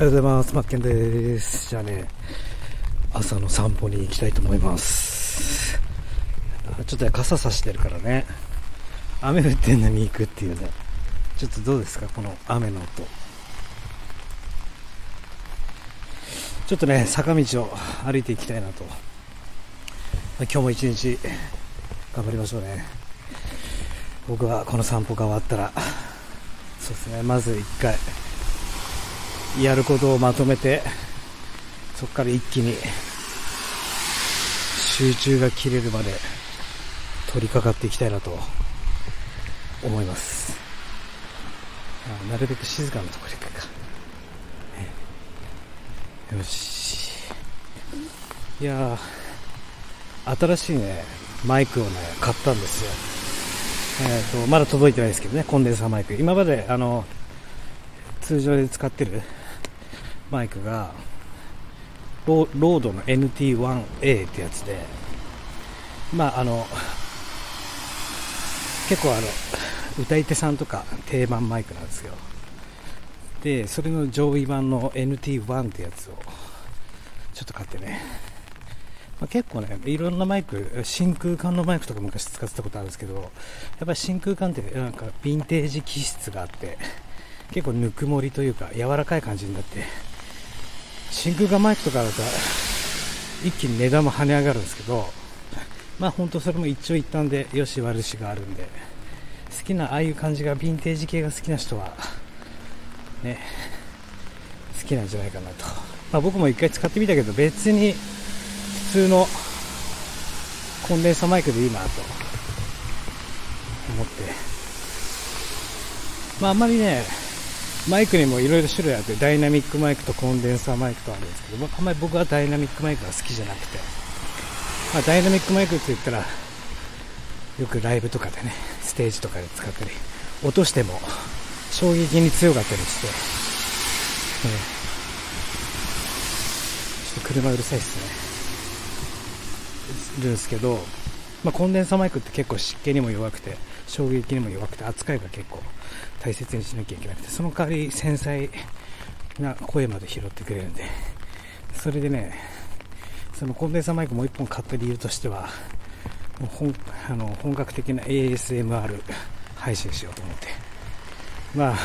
おはようございます。マッケンです。じゃあね、朝の散歩に行きたいと思います。ちょっと傘さしてるからね、雨降ってんのに行くっていうね、ちょっとどうですか、この雨の音。ちょっとね、坂道を歩いていきたいなと。今日も一日頑張りましょうね。僕はこの散歩が終わったら、そうですね、まず一回、やることをまとめてそこから一気に集中が切れるまで取り掛かっていきたいなと思います。なるべく静かなところに行くか、よし。いや新しいねマイクをね買ったんですよ。えーと、とまだ届いてないですけどねコンデンサーマイク。今まであの通常で使ってるマイクがロードの NT1A ってやつでまああの結構あの歌い手さんとか定番マイクなんですよ。でそれの上位版の NT1 ってやつをちょっと買ってね、まあ、結構ねいろんなマイク真空管のマイクとか昔使ってたことあるんですけどやっぱり真空管ってなんかヴィンテージ気質があって結構ぬくもりというか柔らかい感じになって真空管マイクとかだと一気に値段も跳ね上がるんですけどまあ本当それも一長一短でよし悪しがあるんで好きなああいう感じがヴィンテージ系が好きな人はね好きなんじゃないかなと、まあ、僕も一回使ってみたけど別に普通のコンデンサマイクでいいなと思って。まああんまりねマイクにもいろいろ種類あってダイナミックマイクとコンデンサーマイクとあるんですけどあんまり僕はダイナミックマイクが好きじゃなくて、まあ、ダイナミックマイクって言ったらよくライブとかでねステージとかで使ったり落としても衝撃に強かったりして、え、ちょっと車うるさいっすね。るんですけど、まあ、コンデンサーマイクって結構湿気にも弱くて衝撃にも弱くて扱いが結構大切にしなきゃいけなくてその代わり繊細な声まで拾ってくれるんでそれでねそのコンデンサーマイクもう1本買った理由としてはもう本あの本格的な ASMR 配信しようと思って。まあ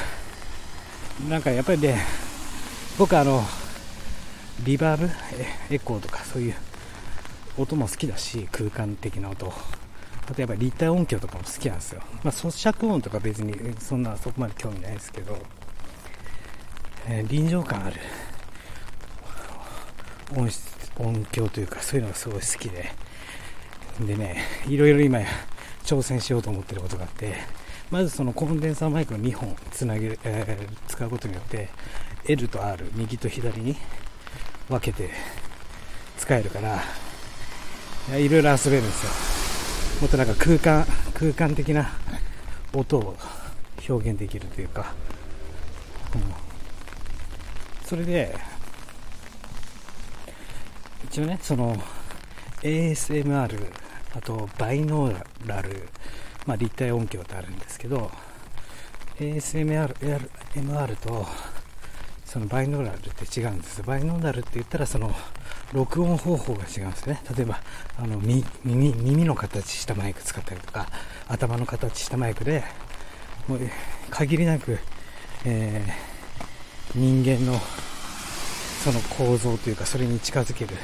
なんかやっぱりね僕あのリバーブエコーとかそういう音も好きだし空間的な音。例えば立体音響とかも好きなんですよ、まあ、咀嚼音とか別にそんなそこまで興味ないですけど、えー、臨場感ある。音質音響というかそういうのがすごい好きで。でねいろいろ今挑戦しようと思ってることがあって。まずそのコンデンサーマイクを2本つなげ、えー、使うことによって L と R 右と左に分けて使えるから。いろいろ遊べるんですよ。もっとなんか空間空間的な音を表現できるというか、うん、それで一応ねその ASMR あとバイノーラル、まあ、立体音響ってあるんですけど ASMR MR とそのバイノーラルって違うんです。バイノーラルって言ったらその録音方法が違うんですね。例えばあの耳耳の形したマイク使ったりとか頭の形したマイクでもう限りなく、えー、人間のその構造というかそれに近づける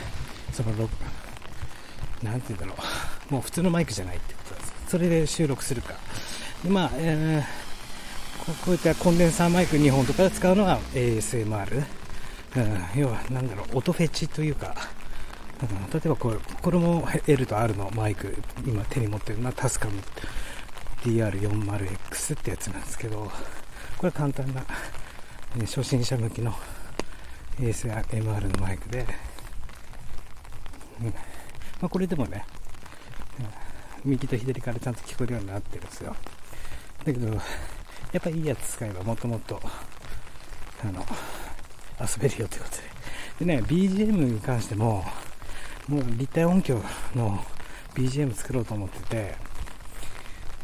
そのなんて言うんだろう。もう普通のマイクじゃないってことです。それで収録するか。でまあ、えー、こういったコンデンサーマイク2本とかで使うのは ASMR うん、要は何だろう音フェチというか、うん、例えばこれこれも L と R のマイク今手に持ってるのはタスカム DR40X ってやつなんですけどこれ簡単な、ね、初心者向きの ASMR のマイクで、うんまあ、これでもね、うん、右と左からちゃんと聞こえるようになってるんですよ。だけどやっぱいいやつ使えばもっともっとあの遊べるよということで。でね、BGM に関しても、もう立体音響の BGM 作ろうと思ってて、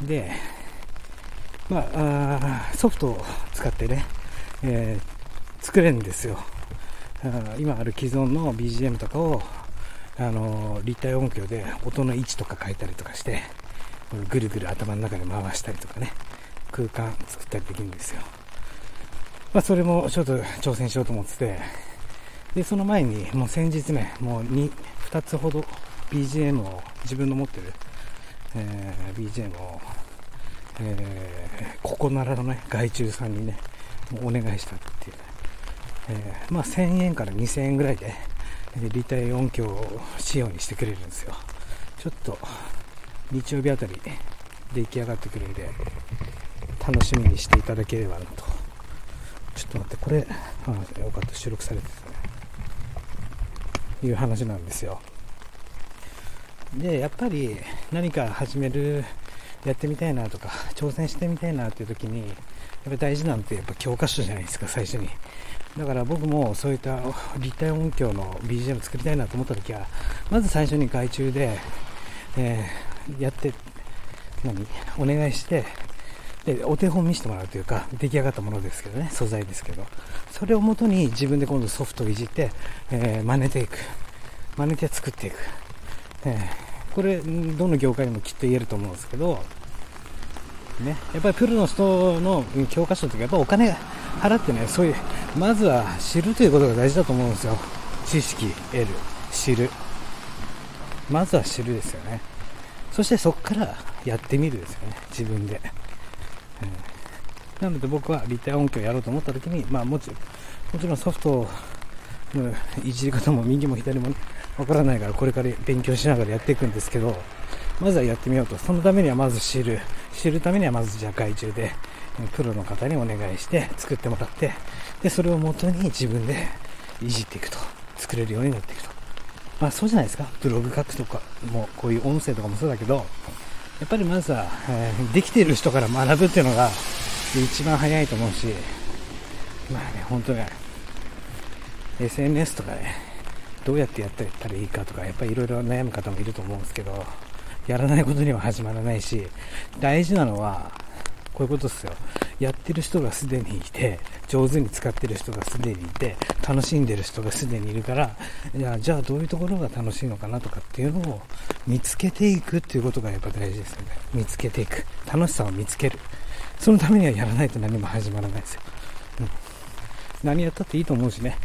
で、まあ、あソフトを使ってね、えー、作れるんですよ。今ある既存の BGM とかをあの立体音響で音の位置とか変えたりとかしてぐるぐる頭の中で回したりとかね空間作ったりできるんですよ、まあ、それもちょっと挑戦しようと思ってて。でその前にもう先日ねもう 2, 2つほど BGM を自分の持ってる、えー、BGM を、えー、ここならのね外注さんにねお願いしたっていう、えー、まあ1000円から2000円ぐらいで立体音響仕様にしてくれるんですよ。ちょっと日曜日あたり出来上がってくれるんで楽しみにしていただければなと。ちょっと待ってこれあよかった。収録されてたね。いう話なんですよ。でやっぱり何か始めるやってみたいなとか挑戦してみたいなっていう時にやっぱ大事なんてやっぱ教科書じゃないですか最初に。だから僕もそういった立体音響の BGM 作りたいなと思った時はまず最初に外注で、えー、やって何お願いしてでお手本見せてもらうというか出来上がったものですけどね素材ですけど。それをもとに自分で今度ソフトをいじって、えー、真似ていく。真似て作っていく、えー、これどの業界にもきっと言えると思うんですけどね、やっぱりプロの人の教科書とかやっぱお金払ってねそういうまずは知るということが大事だと思うんですよ。知識得る。知る。まずは知るですよね。そしてそこからやってみるですよね。自分で。なので僕は立体音響をやろうと思った時に、まあ、もちもちろんソフトのいじり方も右も左もわからないからこれから勉強しながらやっていくんですけどまずはやってみようと。そのためにはまず知る。知るためにはまずじゃあ外注でプロの方にお願いして作ってもらってでそれをもとに自分でいじっていくと。作れるようになっていくと。まあそうじゃないですか。ブログ書くとかもこういう音声とかもそうだけどやっぱりまずは、えー、できている人から学ぶっていうのが一番早いと思うし、まあね、本当ね、SNS とかね、どうやってやってたらいいかとか、やっぱりいろいろ悩む方もいると思うんですけど、やらないことには始まらないし、大事なのは、こういうことですよ。やってる人がすでにいて、上手に使ってる人がすでにいて、楽しんでる人がすでにいるから、じゃあ、じゃあどういうところが楽しいのかなとかっていうのを見つけていくっていうことがやっぱ大事ですよね。見つけていく。楽しさを見つける。そのためにはやらないと何も始まらないですよ。うん、何やったっていいと思うしね。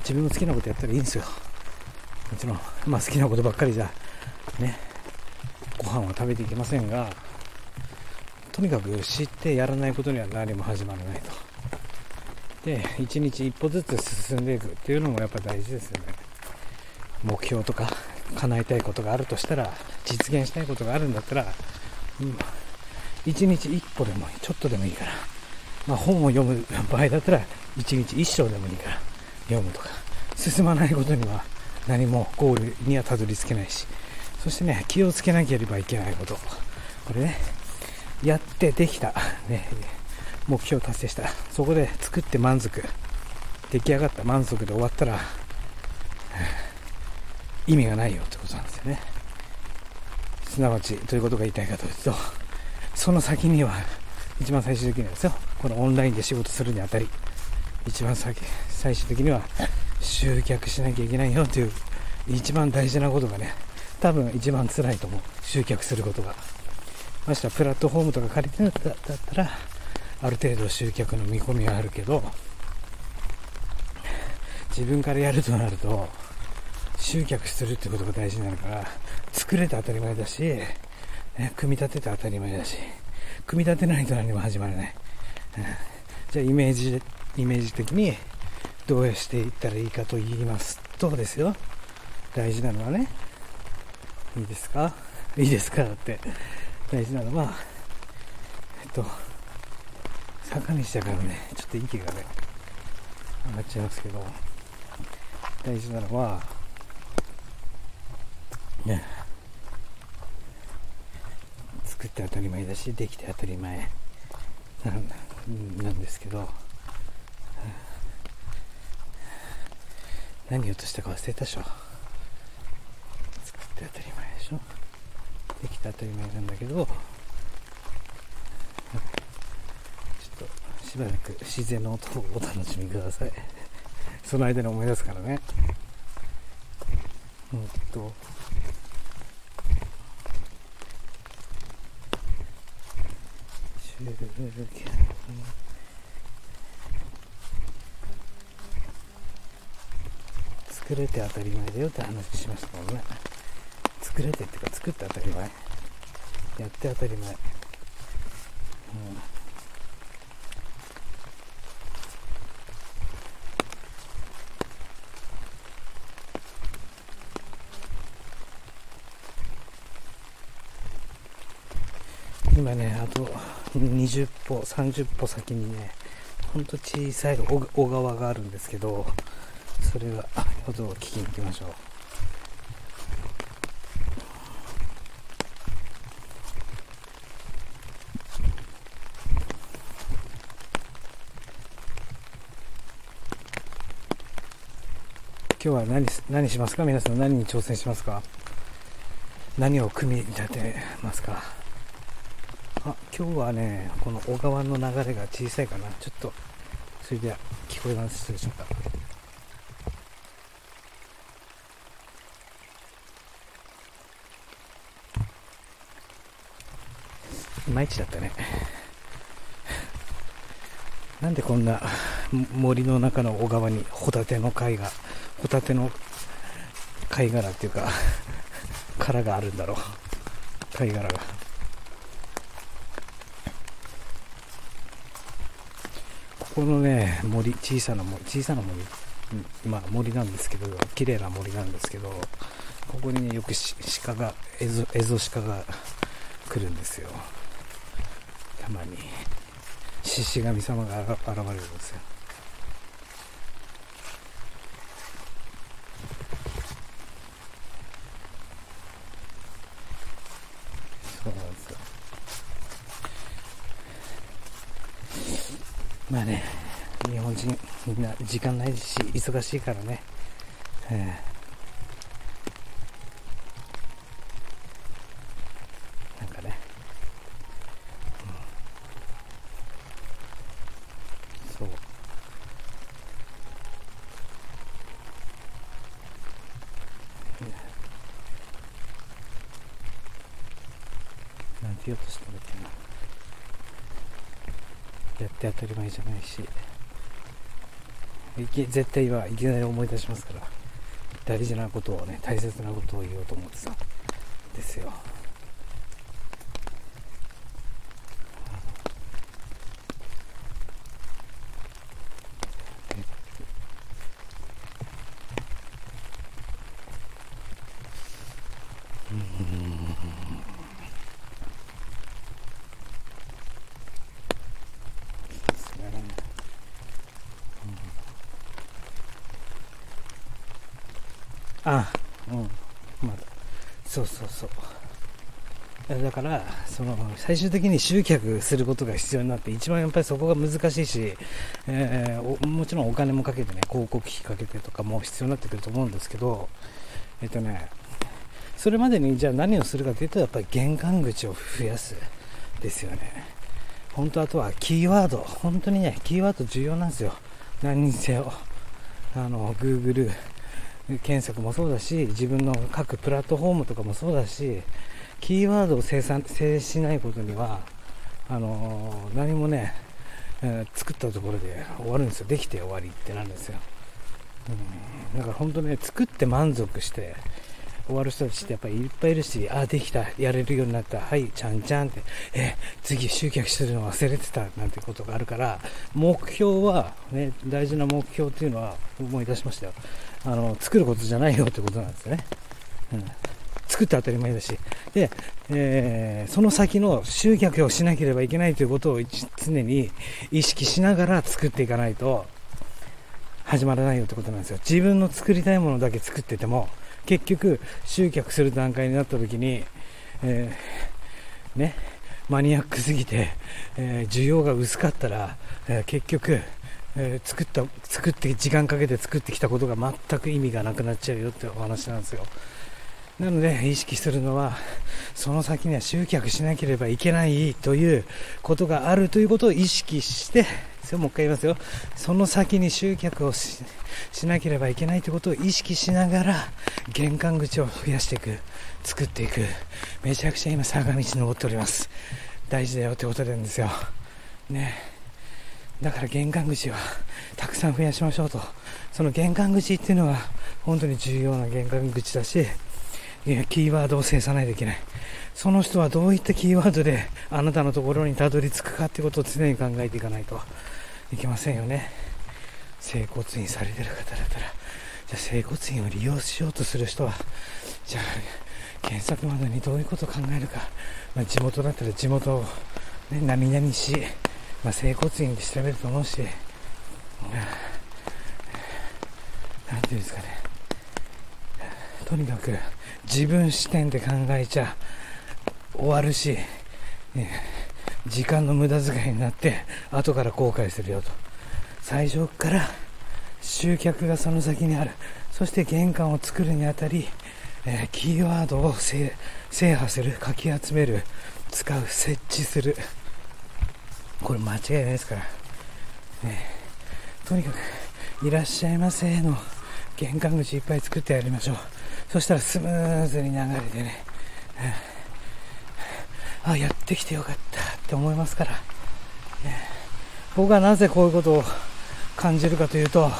自分の好きなことやったらいいんですよ。もちろん、まあ好きなことばっかりじゃ、ね、ご飯は食べていけませんが、とにかく知ってやらないことには何も始まらないと。で、一日一歩ずつ進んでいくっていうのもやっぱ大事ですよね。目標とか叶えたいことがあるとしたら、実現したいことがあるんだったら、うん1日1歩でもちょっとでもいいから、まあ、本を読む場合だったら1日1章でもいいから。読むとか。進まないことには何もゴールにはたどり着けないし。そしてね気をつけなければいけないこと。これねやってできた、ね、目標達成した。そこで作って満足。出来上がった満足で終わったら 意味がないよってことなんですよね。すなわちどういうことが言いたいかというとその先には一番最終的にはですよ。このオンラインで仕事するにあたり。一番先最終的には集客しなきゃいけないよという一番大事なことがね多分一番辛いと思う。集客することが。ましてはプラットフォームとか借りてるんだったらある程度集客の見込みがあるけど自分からやるとなると集客するってことが大事になるから作れて当たり前だしね、組み立てて当たり前だし、組み立てないと何も始まらない。じゃあイメージ、イメージ的にどうしていったらいいかと言いますとですよ、大事なのはね、いいですか？いいですか？だって、大事なのは、えっと、坂道だからね、ちょっと息がね、上がっちゃいますけど、大事なのは、ね、作って当たり前だしできて当たり前なんですけど何をとしたか忘れたでしょ。作って当たり前でしょ。できて当たり前なんだけどちょっとしばらく自然の音をお楽しみください。その間に思い出すからね。うんと。作れて当たり前だよって話しましたもんね。作れてっていうか作って当たり前。やって当たり前。うん。今ねあと20歩30歩先にねほんと小さい小川があるんですけどそれが音を聞きに行きましょう。今日は何何しますか？皆さん何に挑戦しますか？何を組み立てますか？あ今日はねこの小川の流れが小さいかな。ちょっとそれでは聞こえますでしょうか？いまいちだったね。なんでこんな森の中の小川にホタテの貝がホタテの貝殻っていうか 殻があるんだろう貝殻がここのね、森、小さな森、小さな森、まあ森なんですけど、綺麗な森なんですけど、ここにね、よく鹿が、エゾ、エゾ鹿が来るんですよ。たまに。獅子神様が現れるんですよ。そうなんですよ。まあね、日本人みんな時間ないし、忙しいからね。えー、なんかね、うん、そう。なんて言おうとしたんだっけな。やって当たり前じゃないし。いき絶対はいきなり思い出しますから。大事なことをね大切なことを言おうと思ってたんですよあうんまだそうそうそうだからその最終的に集客することが必要になって一番やっぱりそこが難しいし、えー、もちろんお金もかけてね広告費かけてとかも必要になってくると思うんですけどえっとねそれまでにじゃあ何をするかというとやっぱり玄関口を増やすですよね。本当あとはキーワード本当にねキーワード重要なんですよ。何にせよあの Google 検索もそうだし自分の各プラットフォームとかもそうだしキーワードを生産制しないことにはあの、何もね、えー、作ったところで終わるんですよ。できて終わりってなるんですよ、うん、だから本当ね作って満足して終わる人たちってやっぱりいっぱいいるし、あ、できた、やれるようになった、はい、ちゃんちゃんって、え、次集客するの忘れてた、なんてことがあるから、目標は、ね、大事な目標っていうのは思い出しましたよ。あの、作ることじゃないよってことなんですよね。うん。作って当たり前だし。で、えー、その先の集客をしなければいけないということを常に意識しながら作っていかないと、始まらないよってことなんですよ。自分の作りたいものだけ作ってても、結局集客する段階になった時に、えー、ね、マニアックすぎて、えー、需要が薄かったら、えー、結局、えー、作った作って時間かけて作ってきたことが全く意味がなくなっちゃうよってお話なんですよなので意識するのはその先には集客しなければいけないということがあるということを意識してもう一回言いますよ。その先に集客をしなければいけないということを意識しながら玄関口を増やしていく作っていく。めちゃくちゃ今坂道登っております。大事だよってことなんですよ。ね。だから玄関口はたくさん増やしましょうと。その玄関口っていうのは本当に重要な玄関口だしキーワードを制さないといけない。その人はどういったキーワードであなたのところにたどり着くかってことを常に考えていかないと。いけませんよね。整骨院されてる方だったら。じゃあ整骨院を利用しようとする人はじゃあ検索窓にどういうことを考えるか、まあ、地元だったら地元を、ね、何々し、まあ、整骨院で調べると思うし、うん、なんていうんですかね。とにかく自分視点で考えちゃ終わるし、ね、時間の無駄遣いになって後から後悔するよと。最初から集客がその先にある。そして玄関を作るにあたり、えー、キーワードを制覇する。かき集める。使う。設置する。これ間違いないですから、ね、とにかくいらっしゃいませの玄関口いっぱい作ってやりましょう。そしたらスムーズに流れてね、あやってきてよかったって思いますから、ね、僕はなぜこういうことを感じるかというと、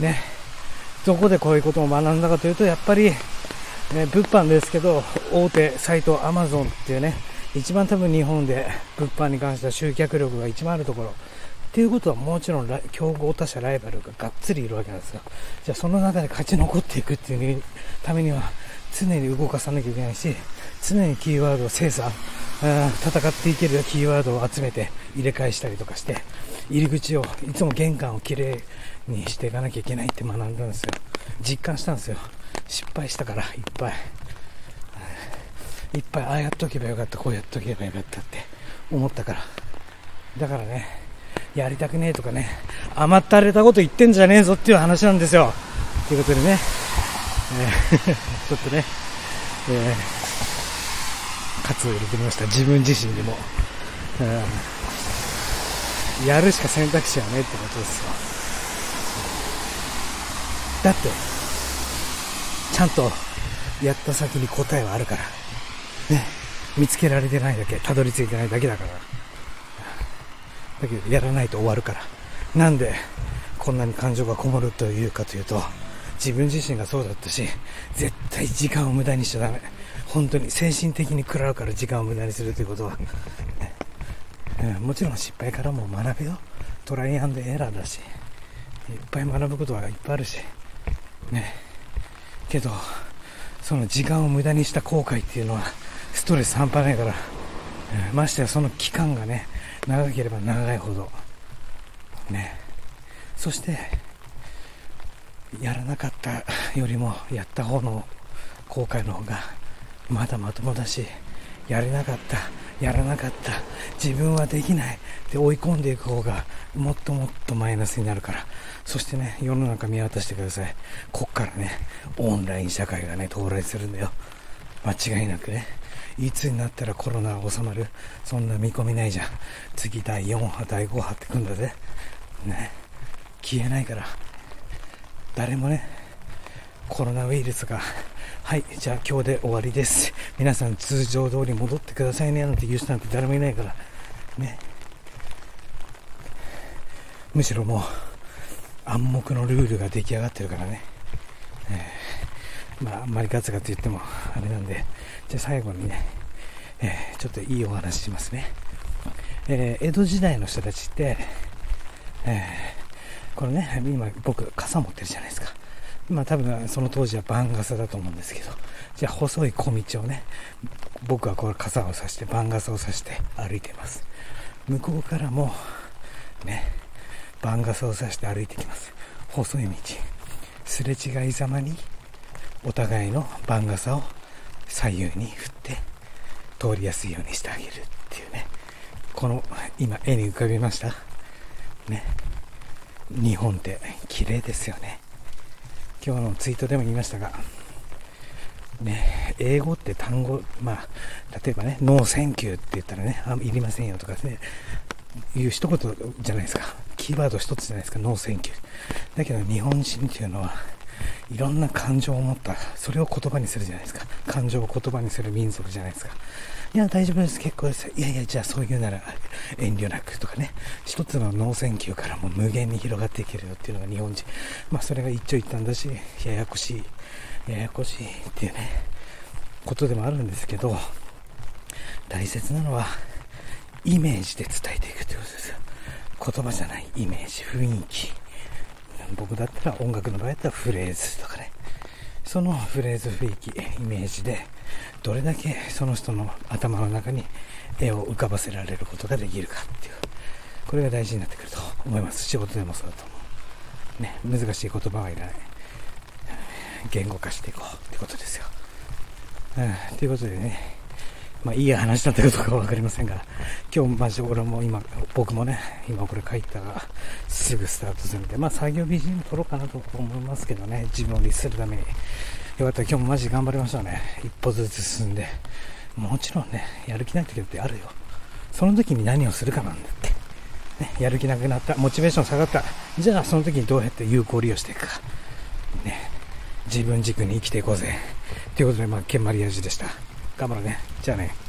ね、どこでこういうことを学んだかというと、やっぱり、ね、物販ですけど、大手サイトアマゾンっていうね、一番多分日本で物販に関しては集客力が一番あるところ。っていうことはもちろん競合他社ライバルががっつりいるわけなんですよ。じゃあその中で勝ち残っていくっていうためには常に動かさなきゃいけないし、常にキーワードを精査、戦っていけるキーワードを集めて入れ替えしたりとかして、入り口を、いつも玄関をきれいにしていかなきゃいけないって学んだんですよ。実感したんですよ。失敗したから、いっぱい。いっぱい、ああやっとけばよかった、こうやっとけばよかったって思ったから。だからね、やりたくねえとかね、甘ったれたこと言ってんじゃねえぞっていう話なんですよ。ということでね、えー、ちょっとね、えー、喝を入れてみました。自分自身にも。やるしか選択肢はねえってことですよ。だって、ちゃんとやった先に答えはあるから。ね。見つけられてないだけ、たどり着いてないだけだから。だけど、やらないと終わるから。なんで、こんなに感情がこもるというかというと、自分自身がそうだったし、絶対時間を無駄にしちゃダメ。本当に精神的に食らうから時間を無駄にするということは、ね、もちろん失敗からも学べよ。トライアンドエラーだし、いっぱい学ぶことはいっぱいあるし、ね。けど、その時間を無駄にした後悔っていうのは、ストレス半端ないから、ましてやその期間がね、長ければ長いほど、ね。そして、やらなかったよりもやった方の後悔の方がまだまともだしやれなかったやらなかった自分はできないって追い込んでいく方がもっともっとマイナスになるから。そしてね世の中見渡してください。こっからねオンライン社会がね到来するんだよ。間違いなくね。いつになったらコロナ収まる？そんな見込みないじゃん。次第4波第5波ってくんだぜ。ね。消えないから。誰もね、コロナウイルスが、はい、じゃあ今日で終わりです。皆さん通常通り戻ってくださいね。なんて言う人なんて誰もいないから、ね。むしろもう暗黙のルールが出来上がってるからね。えー、まあ、あんまりガツガツ言ってもあれなんで、じゃあ最後にね、えー、ちょっといいお話しますね。えー、江戸時代の人たちって、えこれね、今僕傘持ってるじゃないですか。まあ多分その当時は番傘だと思うんですけど、じゃあ細い小道をね、僕はこれ傘を差して、番傘を差して歩いてます。向こうからも、ね、番傘を差して歩いてきます。細い道。すれ違いざまに、お互いの番傘を左右に振って、通りやすいようにしてあげるっていうね。この、今絵に浮かびました？ね。日本って綺麗ですよね今日のツイートでも言いましたがね、英語って単語、まあ、例えばね、 No thank you って言ったらね、あいりませんよとかね、いう一言じゃないですか。キーワード一つじゃないですか、 No thank you。だけど日本人っていうのは、いろんな感情を持った、それを言葉にするじゃないですか。感情を言葉にする民族じゃないですか。いや、大丈夫です、結構です。いやいや、じゃあそういうなら遠慮なくとかね、一つの No thank you からも無限に広がっていけるよっていうのが日本人。まあ、それが一長一短だし、ややこしい、ややこしいっていうね、ことでもあるんですけど、大切なのは、イメージで伝えていくってことですよ。言葉じゃないイメージ、雰囲気。僕だったら音楽の場合だったらフレーズとかね。そのフレーズ、雰囲気、イメージで、どれだけその人の頭の中に絵を浮かばせられることができるかっていう、これが大事になってくると思います。仕事でもそうだと思う。ね、難しい言葉はいらない。言語化していこうってことですよ。うん、ということでね、まあ、いい話だったかどうか分かりませんが、今日マジ俺も今、僕もね、今これ書いたらすぐスタートするんで、まあ作業 BGM 撮ろうかなと思いますけどね、自分を律するために。よかったら今日もマジ頑張りましたね。一歩ずつ進んで。もちろんね、やる気ない時だってあるよ。その時に何をするかなんだって。ね、やる気なくなった、モチベーション下がった。じゃあその時にどうやって有効利用していくか。ね、自分軸に生きていこうぜ。ということで、まあ、ケンマリアジでした。頑張ろうね。じゃあね。